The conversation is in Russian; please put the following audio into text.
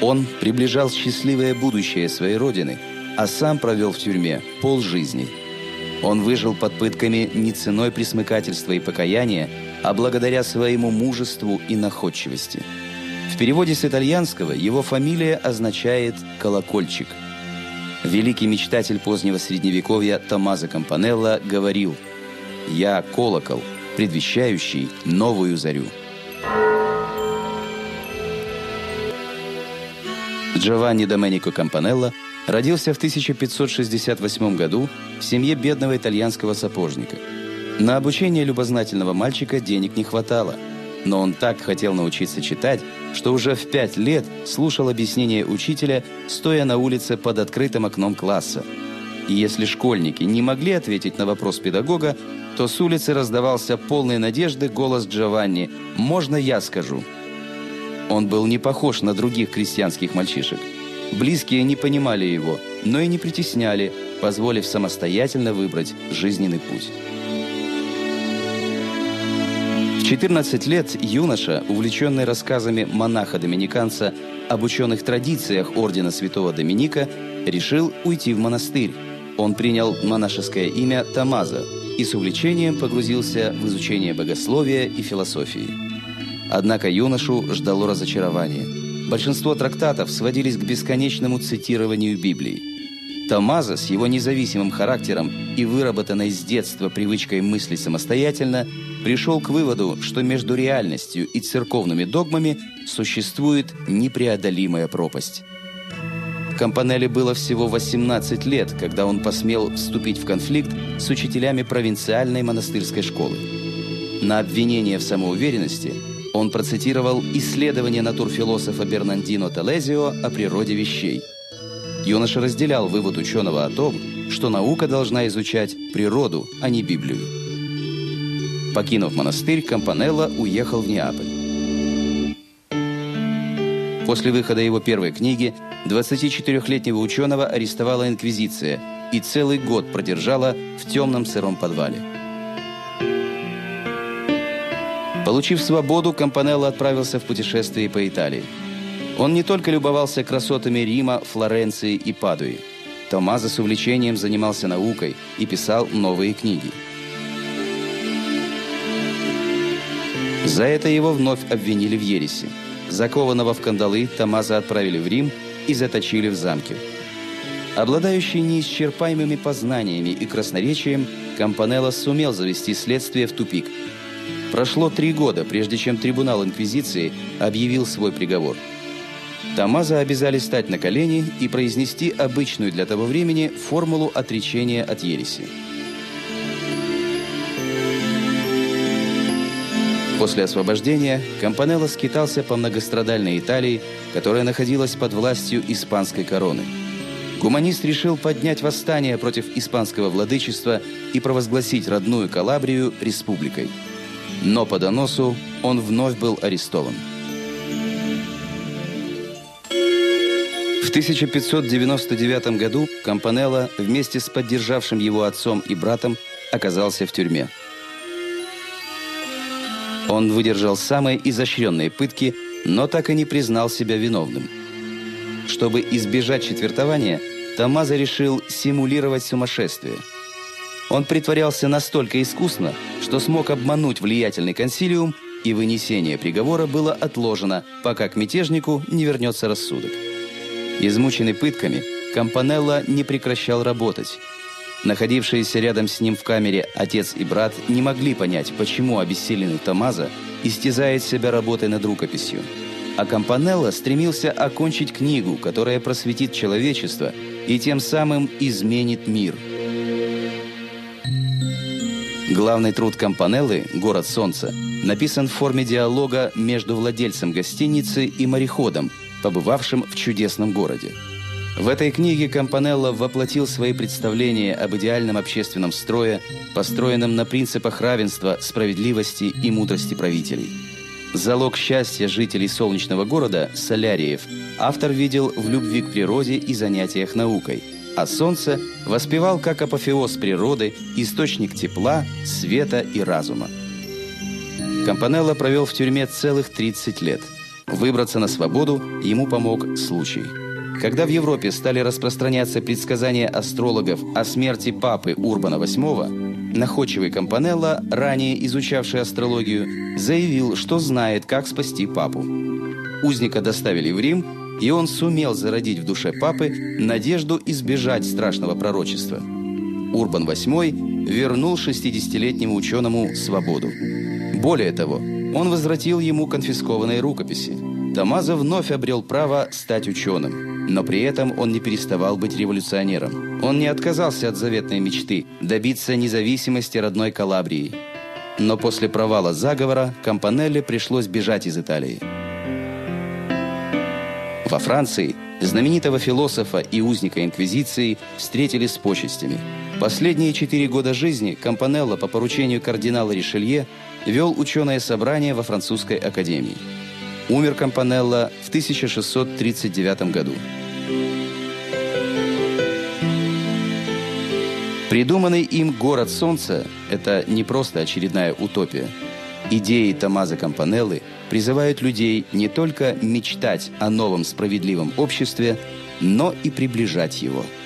Он приближал счастливое будущее своей родины, а сам провел в тюрьме полжизни. Он выжил под пытками не ценой присмыкательства и покаяния, а благодаря своему мужеству и находчивости. В переводе с итальянского его фамилия означает «колокольчик». Великий мечтатель позднего Средневековья Томазо Кампанелло говорил «Я колокол, предвещающий новую зарю». Джованни Доменико Кампанелло родился в 1568 году в семье бедного итальянского сапожника. На обучение любознательного мальчика денег не хватало, но он так хотел научиться читать, что уже в пять лет слушал объяснение учителя, стоя на улице под открытым окном класса. И если школьники не могли ответить на вопрос педагога, то с улицы раздавался полный надежды голос Джованни «Можно я скажу?». Он был не похож на других крестьянских мальчишек. Близкие не понимали его, но и не притесняли, позволив самостоятельно выбрать жизненный путь. В 14 лет юноша, увлеченный рассказами монаха-доминиканца об ученых традициях ордена святого Доминика, решил уйти в монастырь. Он принял монашеское имя Тамаза и с увлечением погрузился в изучение богословия и философии. Однако юношу ждало разочарование. Большинство трактатов сводились к бесконечному цитированию Библии. Томазо с его независимым характером и выработанной с детства привычкой мыслить самостоятельно пришел к выводу, что между реальностью и церковными догмами существует непреодолимая пропасть. Кампанелли было всего 18 лет, когда он посмел вступить в конфликт с учителями провинциальной монастырской школы. На обвинение в самоуверенности он процитировал исследование натурфилософа Бернандино Телезио о природе вещей – Юноша разделял вывод ученого о том, что наука должна изучать природу, а не Библию. Покинув монастырь, Кампанелло уехал в Неаполь. После выхода его первой книги 24-летнего ученого арестовала Инквизиция и целый год продержала в темном сыром подвале. Получив свободу, Кампанелло отправился в путешествие по Италии. Он не только любовался красотами Рима, Флоренции и Падуи. Томазо с увлечением занимался наукой и писал новые книги. За это его вновь обвинили в ересе. Закованного в кандалы Томазо отправили в Рим и заточили в замке. Обладающий неисчерпаемыми познаниями и красноречием, Кампанелло сумел завести следствие в тупик. Прошло три года, прежде чем трибунал Инквизиции объявил свой приговор – Тамаза обязали стать на колени и произнести обычную для того времени формулу отречения от ереси. После освобождения Кампанелло скитался по многострадальной Италии, которая находилась под властью испанской короны. Гуманист решил поднять восстание против испанского владычества и провозгласить родную Калабрию республикой. Но по доносу он вновь был арестован. В 1599 году Кампанелло вместе с поддержавшим его отцом и братом оказался в тюрьме. Он выдержал самые изощренные пытки, но так и не признал себя виновным. Чтобы избежать четвертования, Томазо решил симулировать сумасшествие. Он притворялся настолько искусно, что смог обмануть влиятельный консилиум, и вынесение приговора было отложено, пока к мятежнику не вернется рассудок. Измученный пытками, Кампанелло не прекращал работать. Находившиеся рядом с ним в камере отец и брат не могли понять, почему обессиленный Томазо истязает себя работой над рукописью. А Кампанелло стремился окончить книгу, которая просветит человечество и тем самым изменит мир. Главный труд Кампанеллы «Город солнца» написан в форме диалога между владельцем гостиницы и мореходом, побывавшим в чудесном городе. В этой книге Кампанелло воплотил свои представления об идеальном общественном строе, построенном на принципах равенства, справедливости и мудрости правителей. Залог счастья жителей солнечного города, соляриев, автор видел в любви к природе и занятиях наукой, а солнце воспевал как апофеоз природы, источник тепла, света и разума. Кампанелло провел в тюрьме целых 30 лет – Выбраться на свободу ему помог случай. Когда в Европе стали распространяться предсказания астрологов о смерти папы Урбана VIII, находчивый Компанелло, ранее изучавший астрологию, заявил, что знает, как спасти папу. Узника доставили в Рим, и он сумел зародить в душе папы надежду избежать страшного пророчества. Урбан VIII вернул 60-летнему ученому свободу. Более того, он возвратил ему конфискованные рукописи. Томазо вновь обрел право стать ученым, но при этом он не переставал быть революционером. Он не отказался от заветной мечты добиться независимости родной Калабрии. Но после провала заговора Кампанелле пришлось бежать из Италии. Во Франции знаменитого философа и узника Инквизиции встретили с почестями. Последние четыре года жизни Кампанелло по поручению кардинала Ришелье вел ученое собрание во французской академии. Умер Кампанелло в 1639 году. Придуманный им «Город солнца» – это не просто очередная утопия. Идеи Томазо Кампанеллы – призывают людей не только мечтать о новом справедливом обществе, но и приближать его –